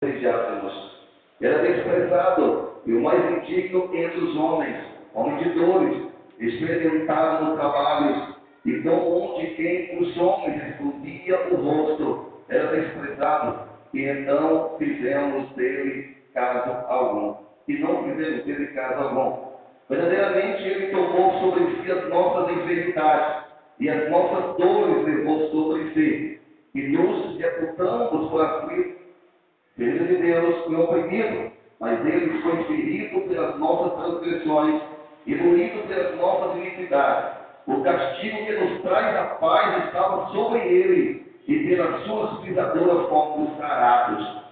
desprezíssemos. Era desprezado e o mais indigno entre os homens, homem de dores, experimentado no trabalho, e com um de quem os homens escondia o rosto, era desprezado, e então fizemos dele caso algum. E não fizemos dele caso algum. Verdadeiramente ele tomou sobre si as nossas enfermidades, e as nossas dores levou sobre si, e nos sepultamos por aflito Filho de Deus foi oprimido, mas ele foi ferido pelas nossas transgressões e moído pelas nossas iniquidades. O castigo que nos traz a paz estava sobre ele, e pelas suas pisaduras fomos sarados.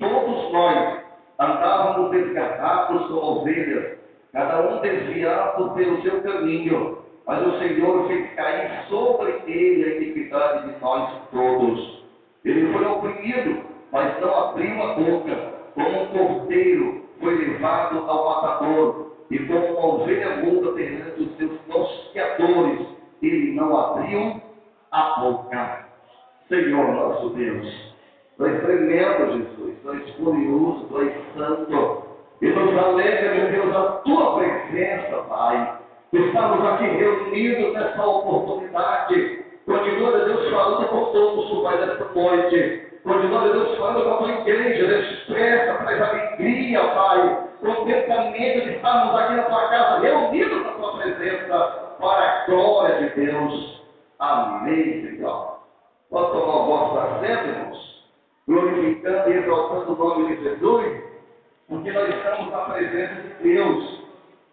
Todos nós andávamos desgarrados como ovelhas, cada um desviado pelo seu caminho, mas o Senhor fez cair sobre ele a iniquidade de nós todos. Ele foi oprimido, mas não abriu a boca, como um cordeiro foi levado ao matador, e como uma ovelha muda perante os seus tosqueadores, ele não abriu a boca. Senhor nosso Deus, tu és tremendo, Jesus, tu és glorioso, tu és santo, e nos alegra, meu Deus, a tua presença, Pai. Estamos aqui reunidos nessa oportunidade. Continua, Deus, falando conosco, Pai, nesta noite. Continua Deus falando com a tua igreja, expressa, traz alegria, Pai, contentamento de estarmos aqui na tua casa, reunidos na tua presença, para a glória de Deus. Amém, Senhor. Pode tomar o vosso assento, irmãos, glorificando e exaltando o nome de Jesus, porque nós estamos na presença de Deus.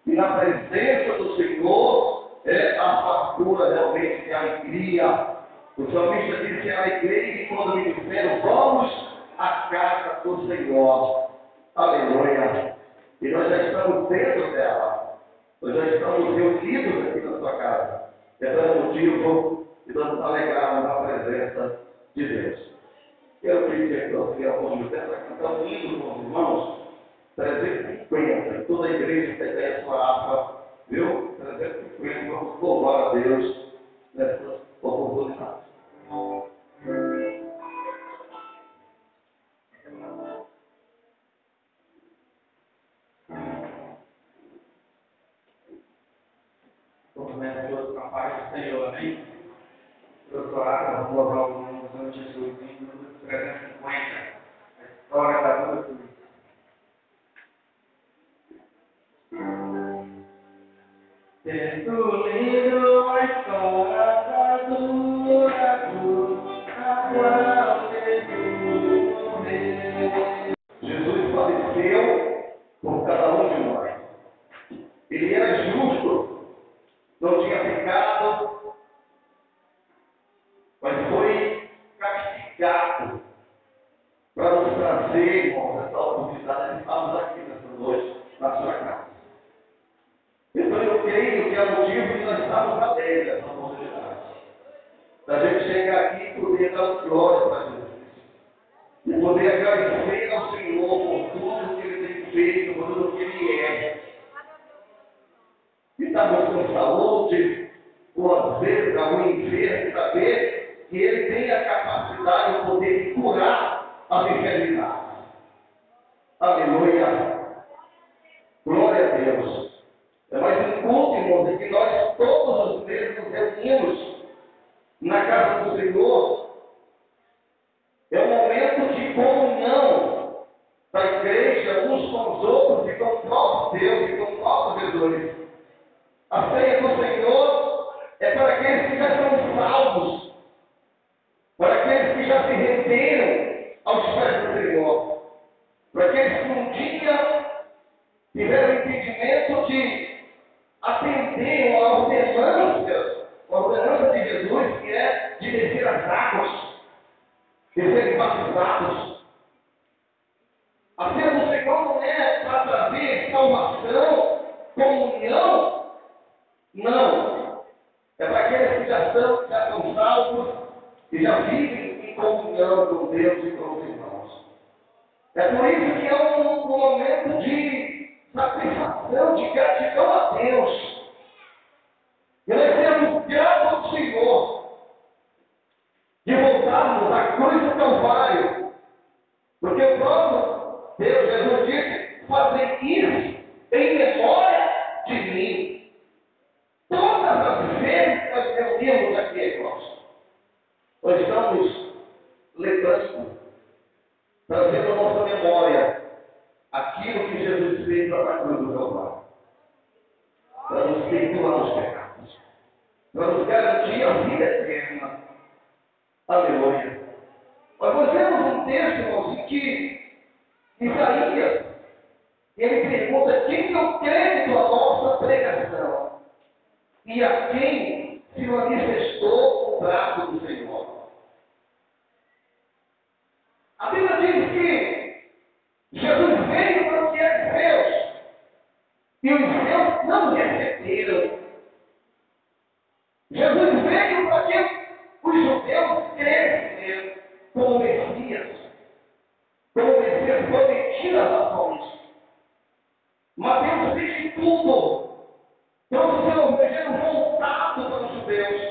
E na presença do Senhor é a fartura realmente de alegria, o salmista disse à igreja quando me disseram, vamos à casa do Senhor. Aleluia. E nós já estamos dentro dela. Nós já estamos reunidos aqui na sua casa. É pelo motivo de nos alegrarmos na presença de Deus. Eu queria que você, ao longo dessa canção, indo com os irmãos, 350. Toda a igreja tem a sua viu? 350. Vamos louvar a Deus nessa oportunidade. Cumprimento todos com a paz do Senhor, amém? Doutorado, vamos louvar o nome do Senhor Jesus, em número 350, algum enfermo, saber que Ele tem a capacidade, o poder de curar as enfermidades. Aleluia. Glória a Deus. É mais um culto, irmãos, que nós todos os meses nos reunimos na casa do Senhor. É um momento de comunhão da igreja uns com os outros e com o próprio Deus e com o próprio Jesus. A ceia do Senhor é para aqueles que já são salvos, texto, irmãos, em que Isaías, ele pergunta quem eu creio a nossa pregação e a quem se manifestou o braço do Senhor. A Bíblia diz que Jesus veio para o que é Deus e os seus não receberam. Jesus veio para que os judeus crescem como Messias obedecer prometidas a todos. Mateus diz tudo. Todo o seu evangelho voltado para os judeus.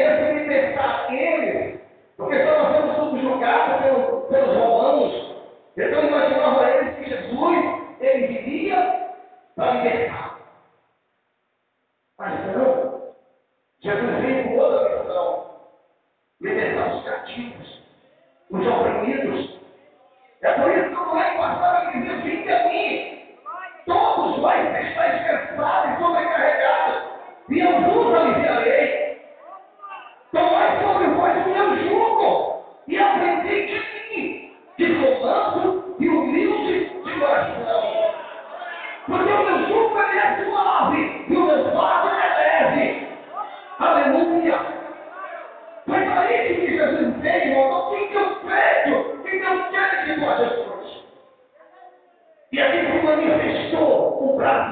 Yeah. aleluia. Mas aí que Jesus veio, irmão, quem que eu creio? Quem que quero que? E aqui se manifestou o braço.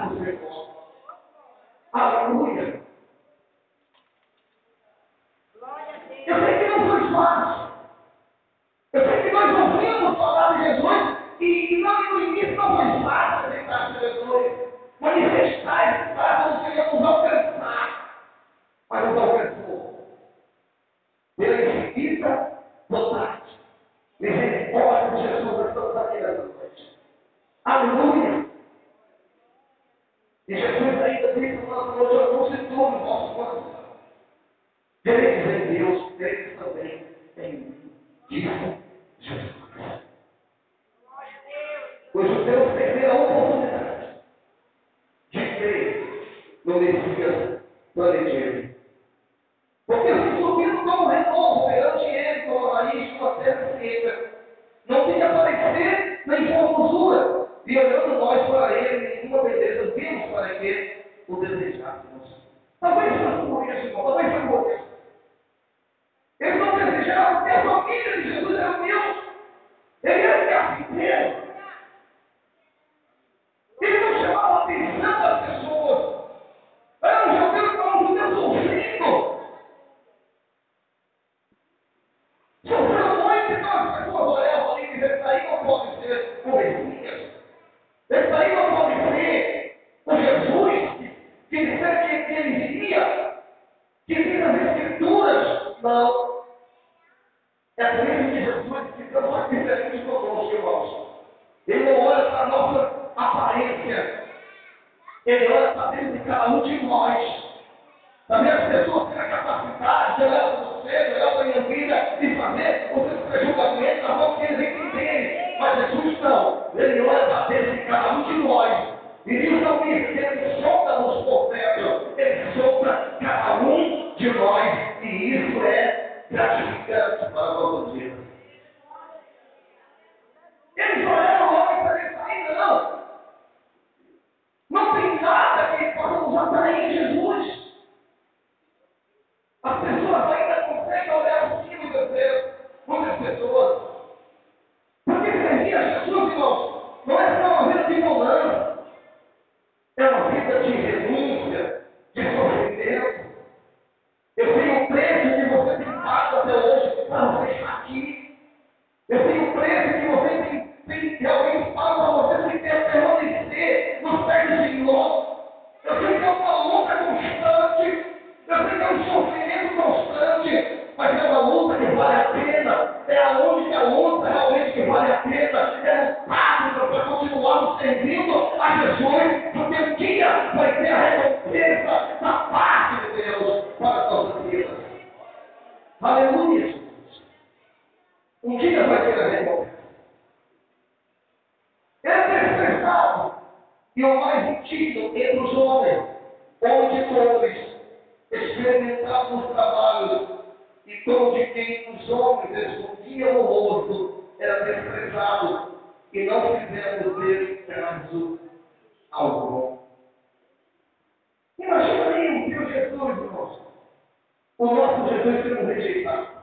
Ele ora para dentro de cada um de nós. prejuízo algum. Imagina aí o que o Jesus, irmãos, o nosso Jesus é sendo rejeitado.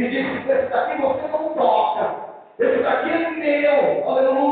e disse: Esse daqui você é não toca, esse daqui é meu, aleluia.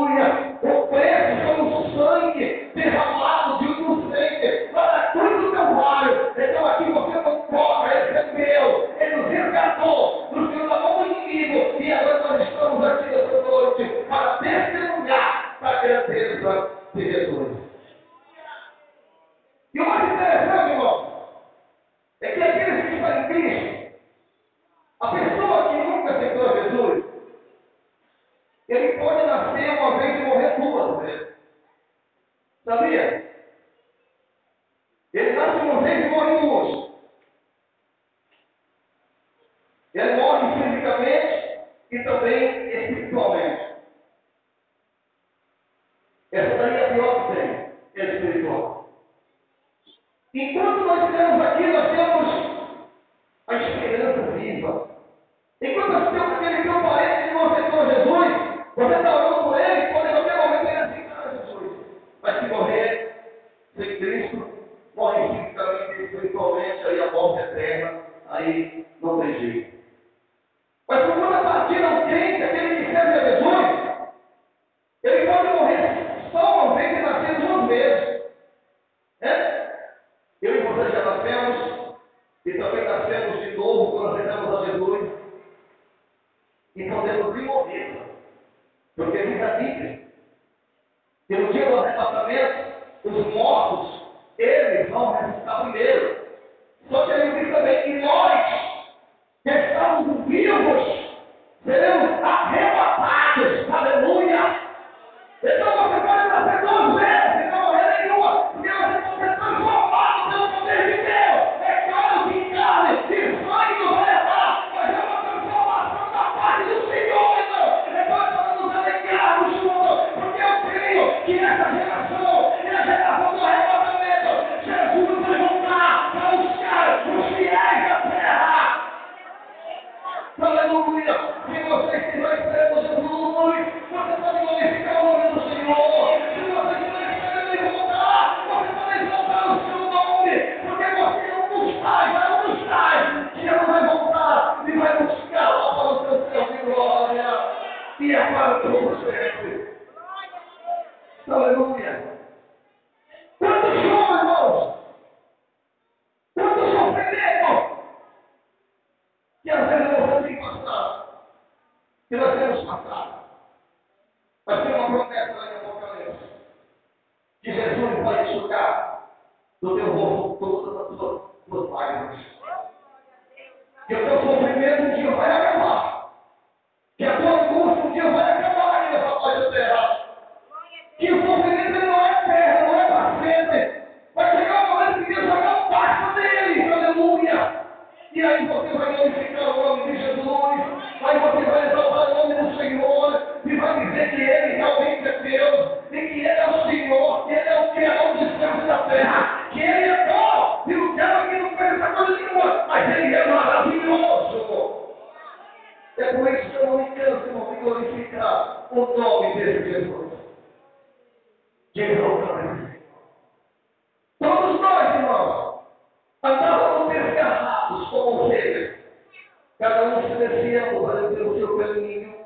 fazer o seu caminho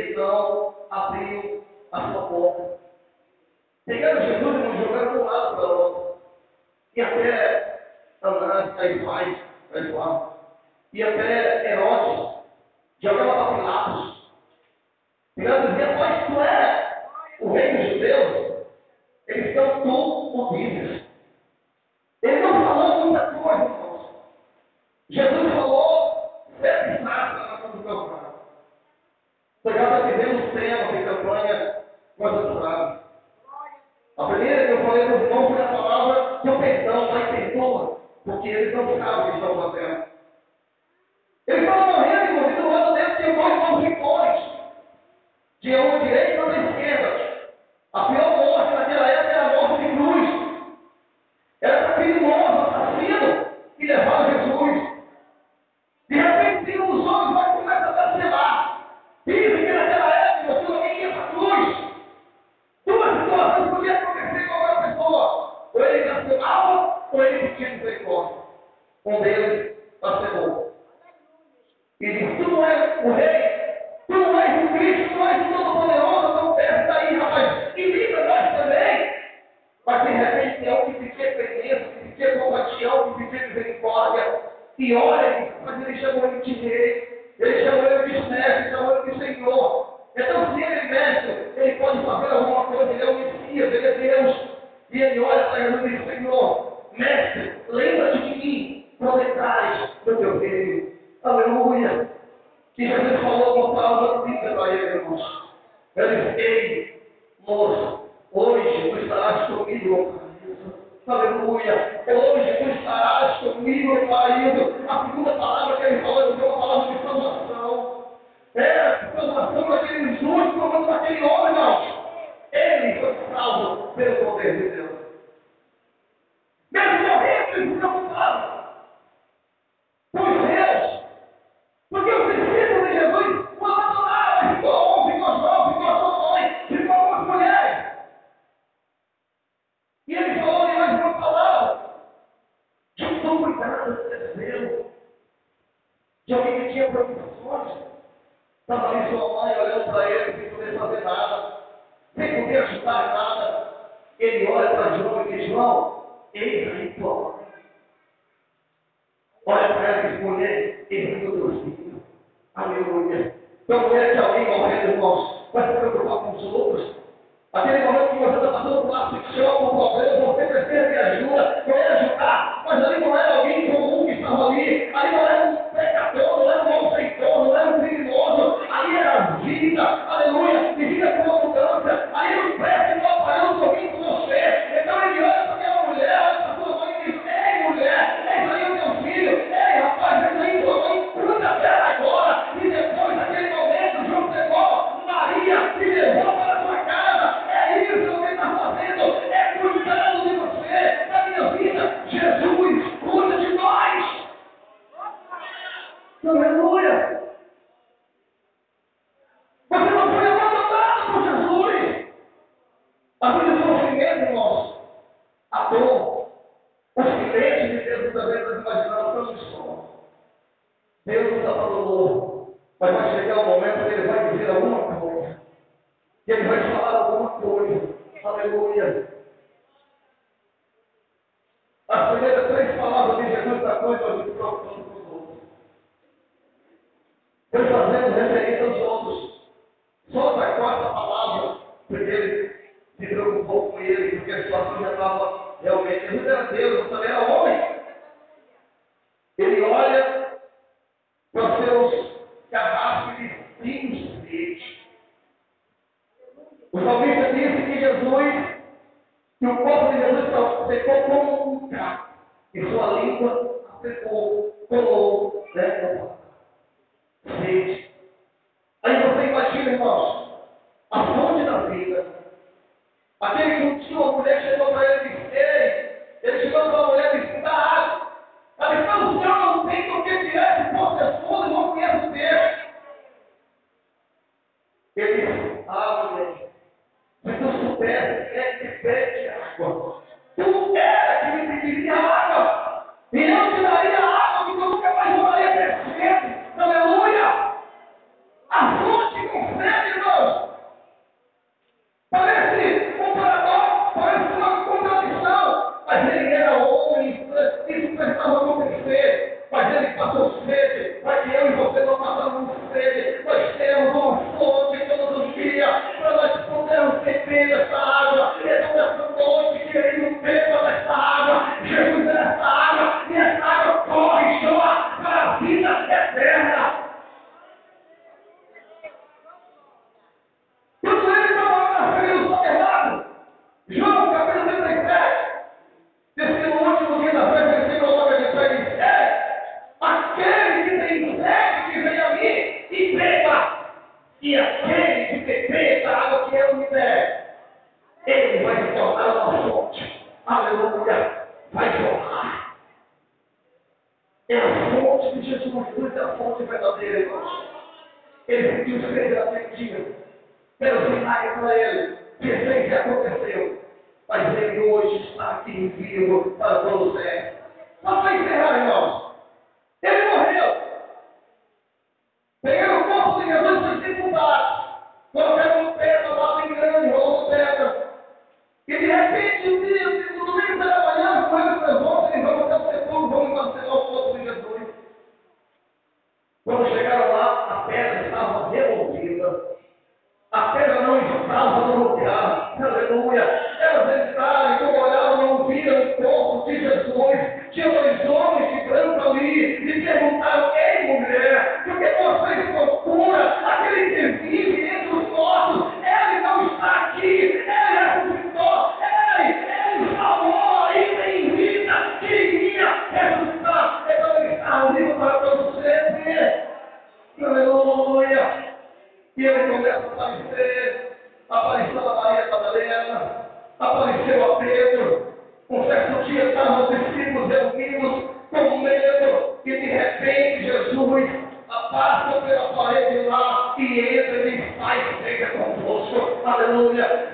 então abriu a sua porta. Pegaram Jesus e nos jogaram de um lado para o outro. E até Anás, Caifás, Caifás. E até estarás comigo. Aleluia. Hoje tu estarás comigo, marido. A segunda palavra que ele falou é uma palavra de salvação. É, salvação daquele justo, salvação aquele homem, não. Ele foi salvo pelo poder de Deus. olha para João e diz: João, eis a hipócrita. Olha para ela e diz: mulher, eis o teu filho. Aleluia. Então, mulher de alguém morrendo, irmãos, vai se preocupar com os outros. Aquele momento que você está passando por uma aflição, por um problema, você precisa de ajuda, quer ajudar, mas ali não era alguém comum que estava ali, ali não era apenas imaginar o tanto de som. Deus está falando, mas vai chegar um momento que ele vai dizer alguma coisa. E ele vai falar alguma coisa. Aleluia.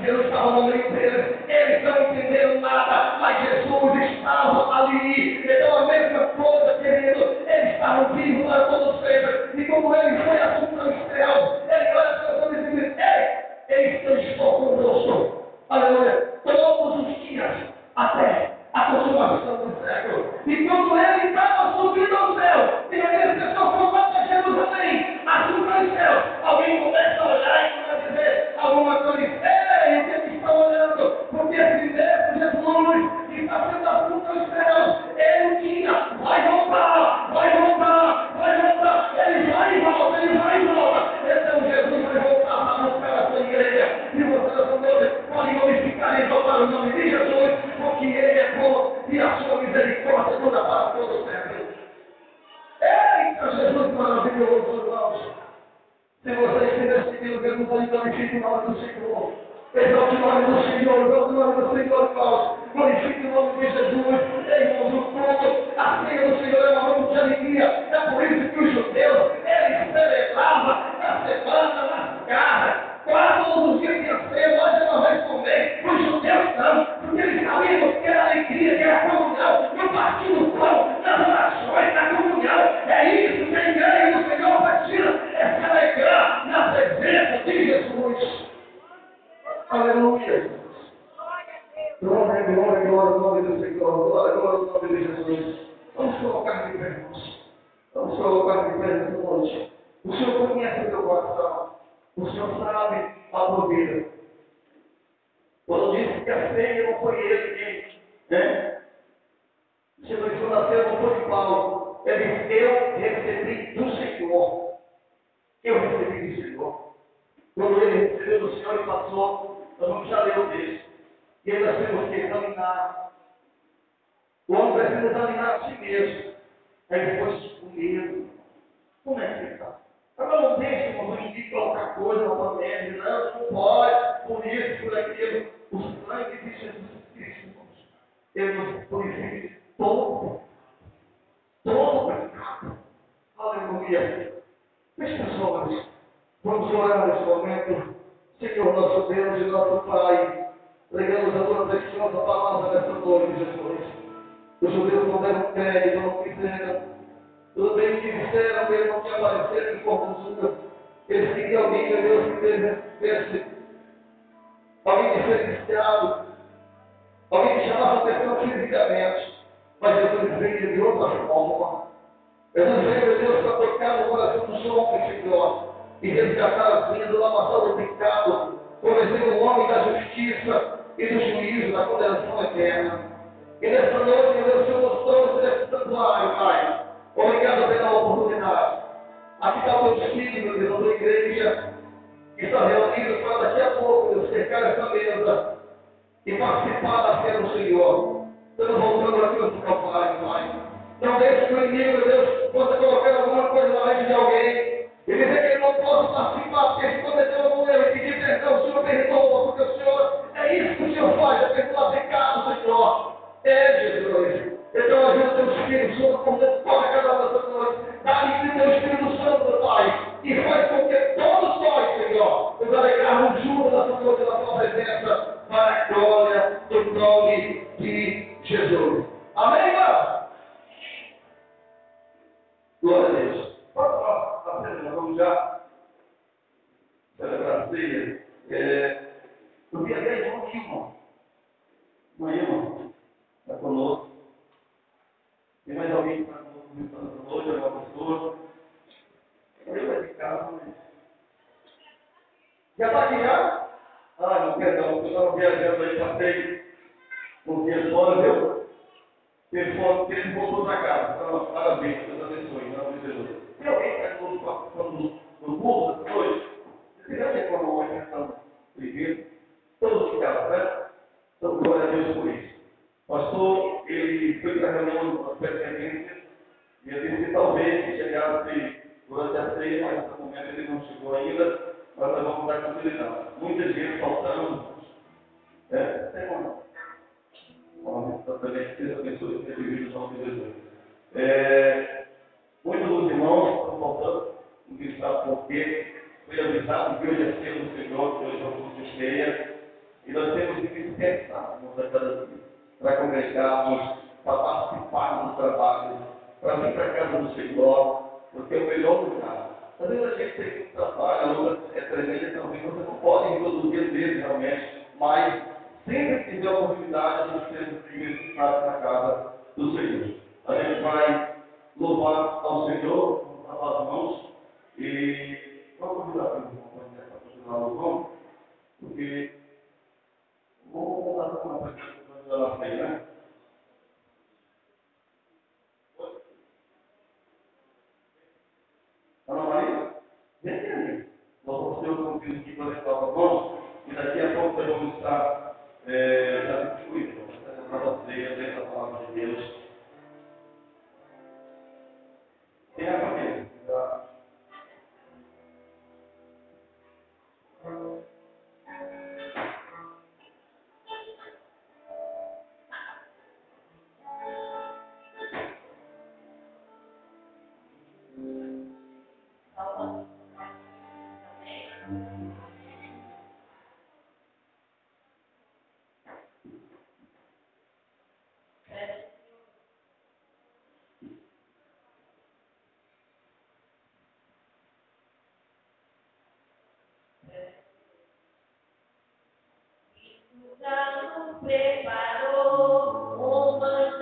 Jerusalém não inteiro, eles não entenderam nada, mas Jesus estava ali. Então a mesma coisa, querido, eles estava vivo lá todos sempre. E como ele foi assunto ao céus, ele olha para todos e diz: Ei, eles estão conosco. Aleluia, todos os dias, até a consumação do século. E quando ele estava subindo ao céu, e aqueles pessoas foram para Jerusalém, assunto aos céus, alguém começa a olhar e começa a dizer alguma coisa. Ei, o que eles estão olhando? Porque esse mesmo Jesus Então. Se você estiver seguindo Jesus, aí glorifique o nome do Senhor. Exalte o nome do Senhor, exalte o nome do Senhor, irmãos. Glorifique o nome de Jesus. Irmãos, o culto, a ceia do Senhor é uma noite de alegria. É por isso que os judeus, eles celebravam na semana, nas casas. Quase todos os dias tinha ceia, hoje ela vai comer. Os judeus não, porque eles sabiam que era alegria, que era comunhão, no partido do pão, nas orações, na comunhão. É isso que a igreja do Senhor precisa, é se alegrar na presença de Jesus. Aleluia. Glória, glória, glória, glória do Senhor. Glória, glória, glória de Jesus. Vamos colocar de pé, irmãos. Vamos colocar de pé nessa noite. O Senhor conhece o teu coração. O Senhor sabe a tua vida. Quando disse que a ceia não foi ele quem, né? Jesus foi na ceia, não foi de Paulo. Ele disse, eu recebi do Senhor. Eu recebi do Senhor. Quando ele recebeu do Senhor e passou, nós vamos já ler o texto. E aí nós temos que examinar. O homem precisa examinar a si mesmo. Aí depois o medo. Como é que ele está? Agora não deixe, irmão, ninguém colocar coisa na pandemia. Não, não pode, por isso, por aquilo. O sangue de Jesus Cristo, irmãos. Ele nos purifica de todo, todo pecado. Aleluia. Meus pessoas, vamos orar nesse momento. Senhor, nosso Deus e nosso Pai, pregamos a tua preciosa palavra nessa noite, Jesus. Os judeus não deram crédito, não quiseram. Tudo bem que disseram que ele não tinha aparecido em formosura. Eles queriam alguém, meu Deus, que devesse alguém diferenciado, alguém que chamasse a atenção fisicamente. Mas Jesus veio de outra forma. Jesus veio, meu Deus, para tocar no coração dos homens, Senhor, e resgatar as vidas do lamaçal do pecado, convencer o homem da justiça e do juízo, da condenação eterna. E nessa noite, meu o Senhor nos trouxe nesse santuário, Pai. Obrigado pela oportunidade. Aqui está o teu filho, meu Deus, a tua igreja, que está reunida para daqui a pouco, Deus, cercar essa mesa e participar da fé do Senhor. Estamos voltando aqui no Calvário, Pai. Não deixe que o inimigo, meu Deus, possa colocar alguma coisa na mente de alguém e dizer que ele não participar porque ele cometeu algum erro e pedir perdão, o Senhor perdoa, porque o Senhor, é isso que o Senhor faz, é perdoar pecado, Senhor. É, Jesus. Então ajuda teu Espírito Santo, como toca cada uma dessas noites. Dá-lhe teu Espírito Santo, Pai. E faz com que todos nós, Senhor, nos alegrarmos juntos nessa noite na tua presença, porque glorioso. Estamos na tua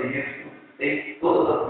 presença apresentando, estamos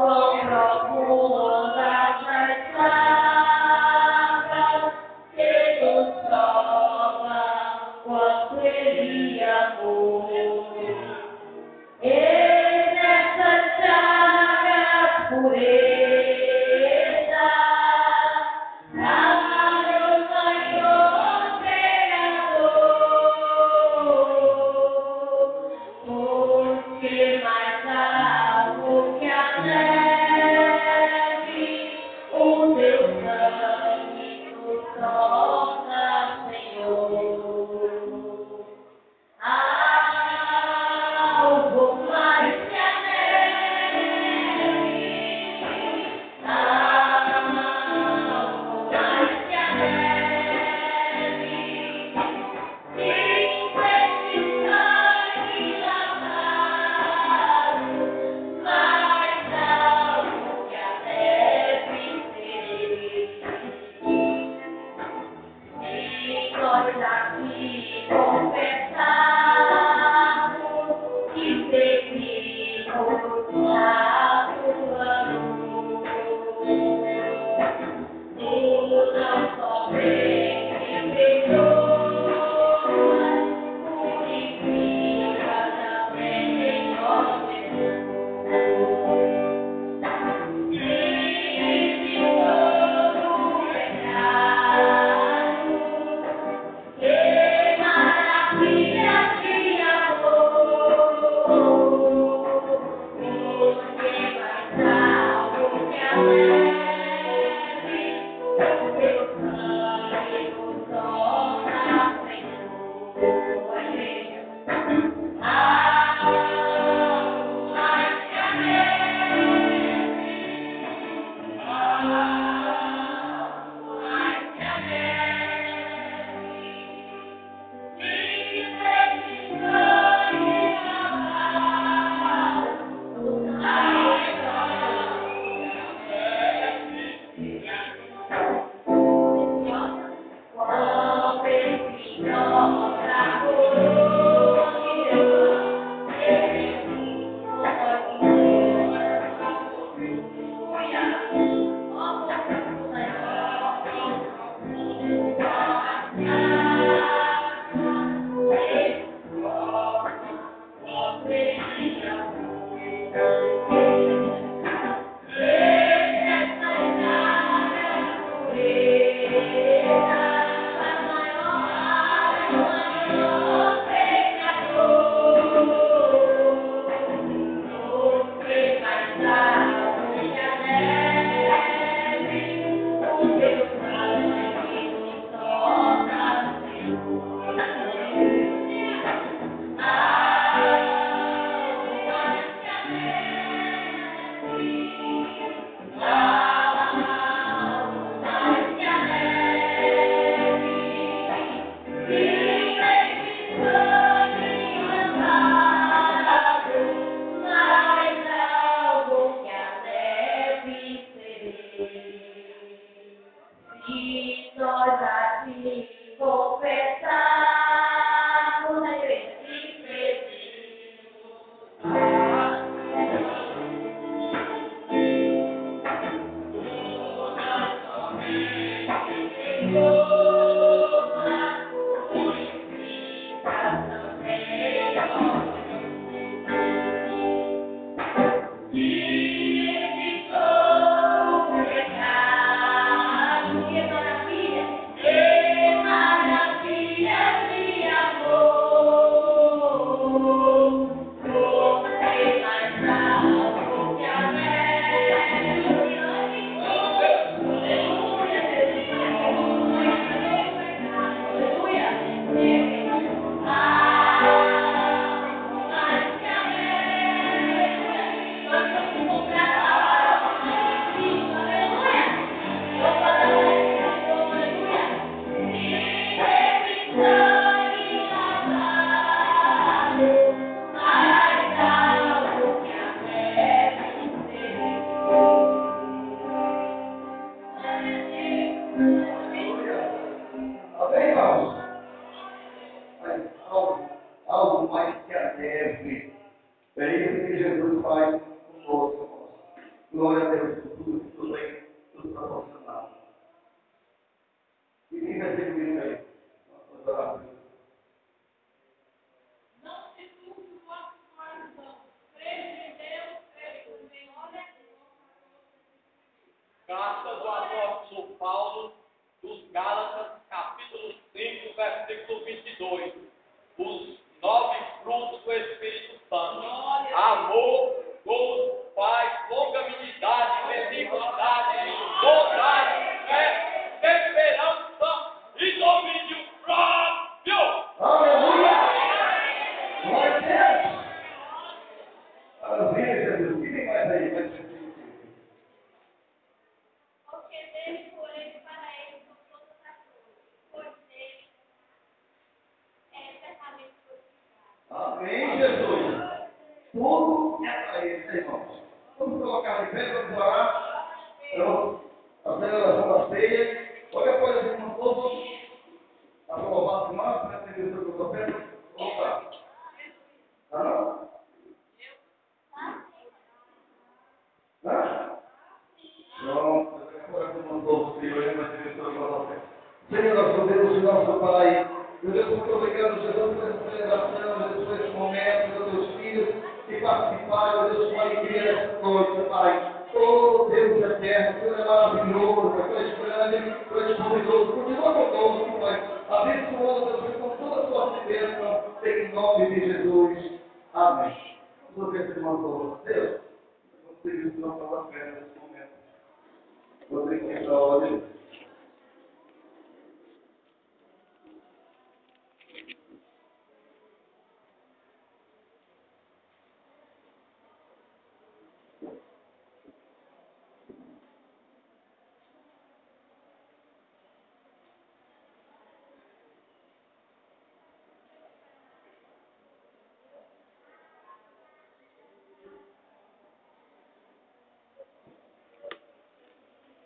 Porque mais algo que a